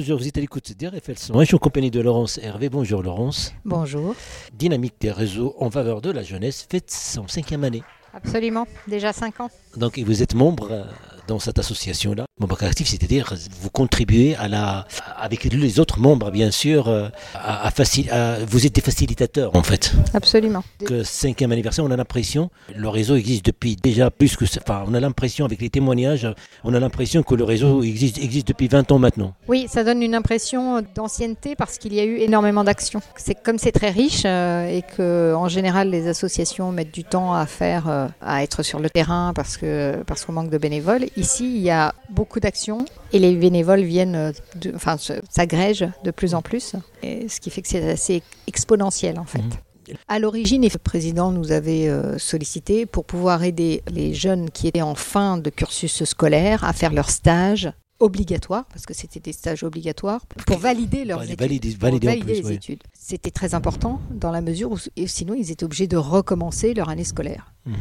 bonjour, vous êtes à l'écoute d'RFL Moi, je suis en compagnie de Laurence Hervé. Bonjour Laurence. Bonjour. Dynamique des réseaux en faveur de la jeunesse fête son cinquième année. Absolument, déjà cinq ans. Donc vous êtes membre euh, dans cette association-là. Membre actif, c'est-à-dire vous contribuez à la, avec les autres membres, bien sûr, euh, à, à, vous êtes des facilitateurs en fait. Absolument. Que cinquième anniversaire, on a l'impression, le réseau existe depuis déjà plus que, enfin, on a l'impression avec les témoignages, on a l'impression que le réseau existe, existe depuis 20 ans maintenant. Oui, ça donne une impression d'ancienneté parce qu'il y a eu énormément d'actions. C'est comme c'est très riche euh, et que en général les associations mettent du temps à faire, euh, à être sur le terrain parce que parce qu'on manque de bénévoles. Ici, il y a beaucoup d'actions et les bénévoles viennent, de, enfin, s'agrègent de plus en plus, et ce qui fait que c'est assez exponentiel en fait. Mmh. À l'origine, le président nous avait euh, sollicité pour pouvoir aider les jeunes qui étaient en fin de cursus scolaire à faire leur stage obligatoire, parce que c'était des stages obligatoires, pour valider leurs études. Valider, valider, les oui. études. C'était très important dans la mesure où sinon ils étaient obligés de recommencer leur année scolaire. Mmh.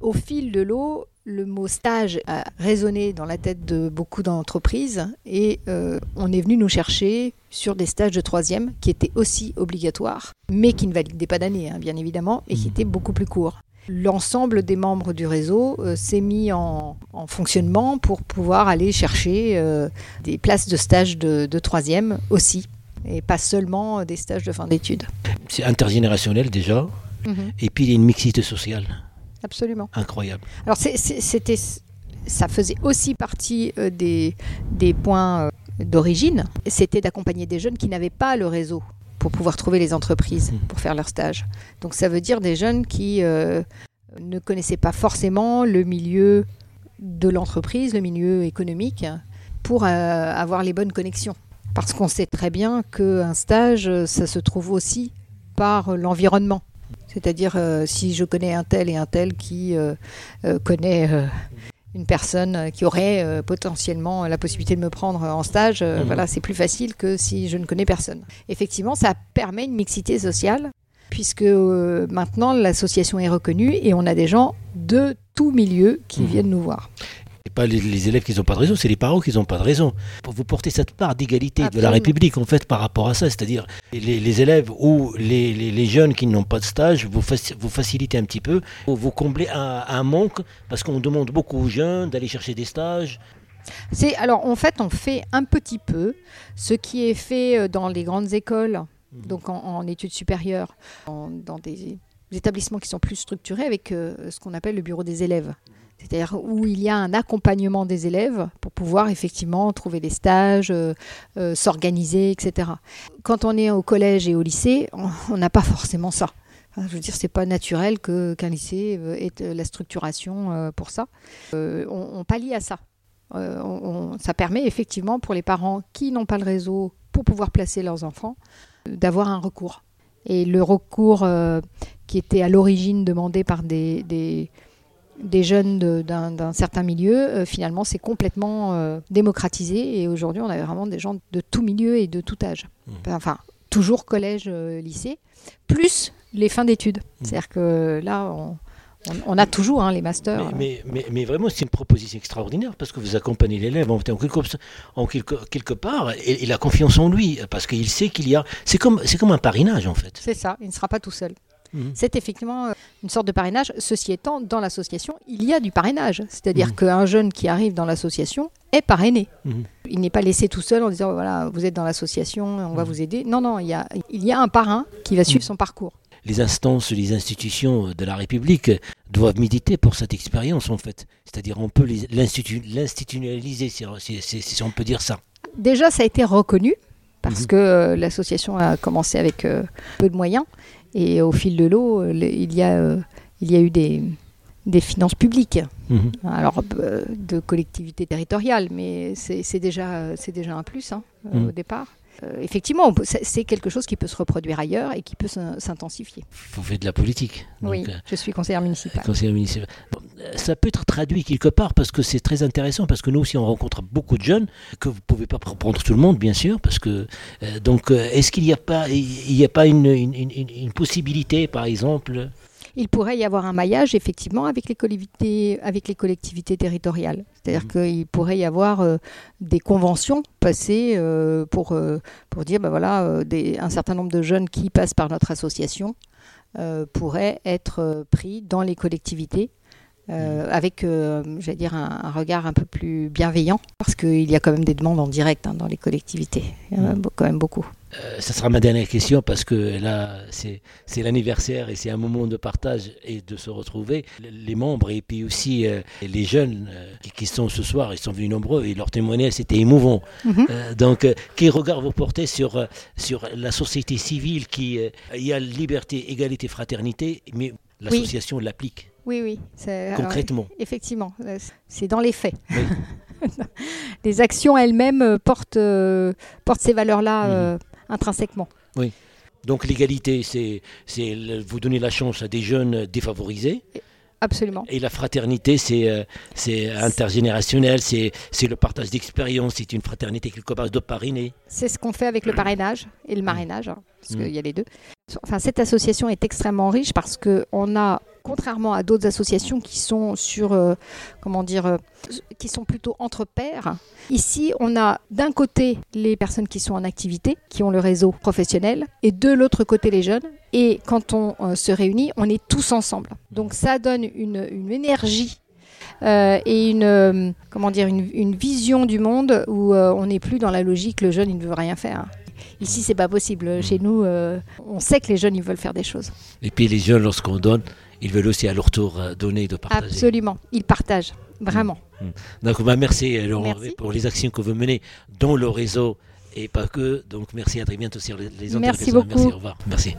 Au fil de l'eau, le mot stage a résonné dans la tête de beaucoup d'entreprises et euh, on est venu nous chercher sur des stages de troisième qui étaient aussi obligatoires, mais qui ne validaient pas d'année, hein, bien évidemment, et qui étaient beaucoup plus courts. L'ensemble des membres du réseau euh, s'est mis en, en, fonctionnement pour pouvoir aller chercher euh, des places de stage de, de troisième aussi, et pas seulement des stages de fin d'études. C'est intergénérationnel déjà, mm -hmm. et puis il y a une mixité sociale. Absolument. Incroyable. Alors c'était, ça faisait aussi partie euh, des, des points euh, d'origine. C'était d'accompagner des jeunes qui n'avaient pas le réseau pour pouvoir trouver les entreprises pour faire leur stage. Donc ça veut dire des jeunes qui euh, ne connaissaient pas forcément le milieu de l'entreprise, le milieu économique, pour euh, avoir les bonnes connexions. Parce qu'on sait très bien qu'un stage, ça se trouve aussi par l'environnement. C'est-à-dire euh, si je connais un tel et un tel qui euh, euh, connaît une personne qui aurait potentiellement la possibilité de me prendre en stage, mmh. voilà, c'est plus facile que si je ne connais personne. Effectivement, ça permet une mixité sociale puisque maintenant l'association est reconnue et on a des gens de tout milieu qui mmh. viennent nous voir pas les, les, élèves qui n'ont pas de raison, c'est les parents qui n'ont pas de raison. Vous porter cette part d'égalité de la République, en fait, par rapport à ça, c'est-à-dire les, les, élèves ou les, les jeunes qui n'ont pas de stage, vous, faci vous facilitez un petit peu, vous, comblez un, un manque, parce qu'on demande beaucoup aux jeunes d'aller chercher des stages. C'est alors en fait on fait un petit peu ce qui est fait dans les grandes écoles, mmh. donc en, en, études supérieures, en, dans des établissements qui sont plus structurés avec euh, ce qu'on appelle le bureau des élèves c'est-à-dire où il y a un accompagnement des élèves pour pouvoir effectivement trouver des stages, euh, euh, s'organiser, etc. Quand on est au collège et au lycée, on n'a pas forcément ça. Je veux dire, c'est pas naturel que qu'un lycée ait la structuration euh, pour ça. Euh, on, on, pallie à ça. Euh, ça permet effectivement pour les parents qui n'ont pas le réseau pour pouvoir placer leurs enfants d'avoir un recours. Et le recours qui était à l'origine demandé par des des jeunes d'un certain milieu, euh, finalement, c'est complètement euh, démocratisé. Et aujourd'hui, on a vraiment des gens de tout milieu et de tout âge. Mmh. Enfin, toujours collège, euh, lycée, plus les fins d'études. Mmh. C'est-à-dire que là, on, on, on, a toujours hein, les masters. Mais, mais, mais, mais vraiment, c'est une proposition extraordinaire parce que vous accompagnez l'élève en, quelque, en quelque, quelque part et il a confiance en lui parce qu'il sait qu'il y a. C'est comme, comme un parrainage en fait. C'est ça, il ne sera pas tout seul. Mmh. C'est effectivement une sorte de parrainage. Ceci étant, dans l'association, il y a du parrainage. C'est-à-dire mmh. qu'un jeune qui arrive dans l'association est parrainé. Mmh. Il n'est pas laissé tout seul en disant voilà, vous êtes dans l'association, on va vous aider. Non, non, il y a, il y a un parrain qui va suivre son parcours. Les instances, les institutions de la République doivent méditer pour cette expérience en fait. C'est-à-dire on peut l'institutionnaliser, si, si, si, si on peut dire ça. Déjà, ça a été reconnu parce que euh, l'association a commencé avec euh, peu de moyens et au fil de l'eau, il, y a, euh, il y a eu des, des finances publiques, mmh. alors euh, de collectivités territoriales, mais c'est déjà, déjà un plus hein, mmh. au départ. Euh, effectivement, c'est quelque chose qui peut se reproduire ailleurs et qui peut s'intensifier. Vous faites de la politique. Donc, oui, je suis conseillère municipale. Conseillère municipale. Bon, ça peut être traduit quelque part parce que c'est très intéressant, parce que nous aussi on rencontre beaucoup de jeunes, que vous ne pouvez pas prendre tout le monde, bien sûr, parce que. Euh, donc, est-ce qu'il n'y a pas, il y a pas une, une, une, une possibilité, par exemple Il pourrait y avoir un maillage effectivement avec les collectivités, avec les collectivités territoriales. C'est-à-dire mmh. qu'il pourrait y avoir euh, des conventions passées euh, pour, euh, pour dire ben voilà, des, un certain nombre de jeunes qui passent par notre association pourraient être pris dans les collectivités euh, avec, euh, j'allais dire, un, regard un peu plus bienveillant, parce qu'il y a quand même des demandes en direct hein, dans les collectivités. Il y en a mm. quand même beaucoup. Euh, ça sera ma dernière question parce que là, c'est l'anniversaire et c'est un moment de partage et de se retrouver. Les membres et puis aussi les jeunes qui, sont ce soir, ils sont venus nombreux et leur témoignage, c'était émouvant. Mm-hmm. donc, quel regard vous portez sur, sur la société civile qui il y a liberté, égalité, fraternité, mais l'association l'applique? Oui, oui. Concrètement. effectivement, euh, c'est dans les faits. les actions elles-mêmes euh, portent, euh, portent ces valeurs-là mhm. intrinsèquement. Oui. Donc l'égalité, c'est vous donner la chance à des jeunes défavorisés. Absolument. Et la fraternité, c'est c'est intergénérationnel, c'est le partage d'expérience, c'est une fraternité quelque part de parrainer. C'est ce qu'on fait avec le parrainage et le marrainage, hein, parce qu'il y a les deux. Enfin, cette association est extrêmement riche parce qu'on a contrairement à d'autres associations qui sont sur, euh, comment dire, euh, qui sont plutôt entre pairs. Ici, on a d'un côté les personnes qui sont en activité, qui ont le réseau professionnel, et de l'autre côté les jeunes. Et quand on euh, se réunit, on est tous ensemble. Donc ça donne une, énergie et une, comment dire, une, vision du monde où on n'est plus dans la logique le jeune il ne veut rien faire. Ici, c'est pas possible. Chez nous, on sait que les jeunes, ils veulent faire des choses. Et puis les jeunes, lorsqu'on donne, ils veulent aussi à leur tour euh, donner, de partager. Absolument, ils partagent, vraiment. Mm, mm. Donc bah, merci euh, Laurent pour les actions que vous menez dans le réseau et pas que. Donc merci à très bientôt sur les, les Merci beaucoup. Merci, au revoir. Merci.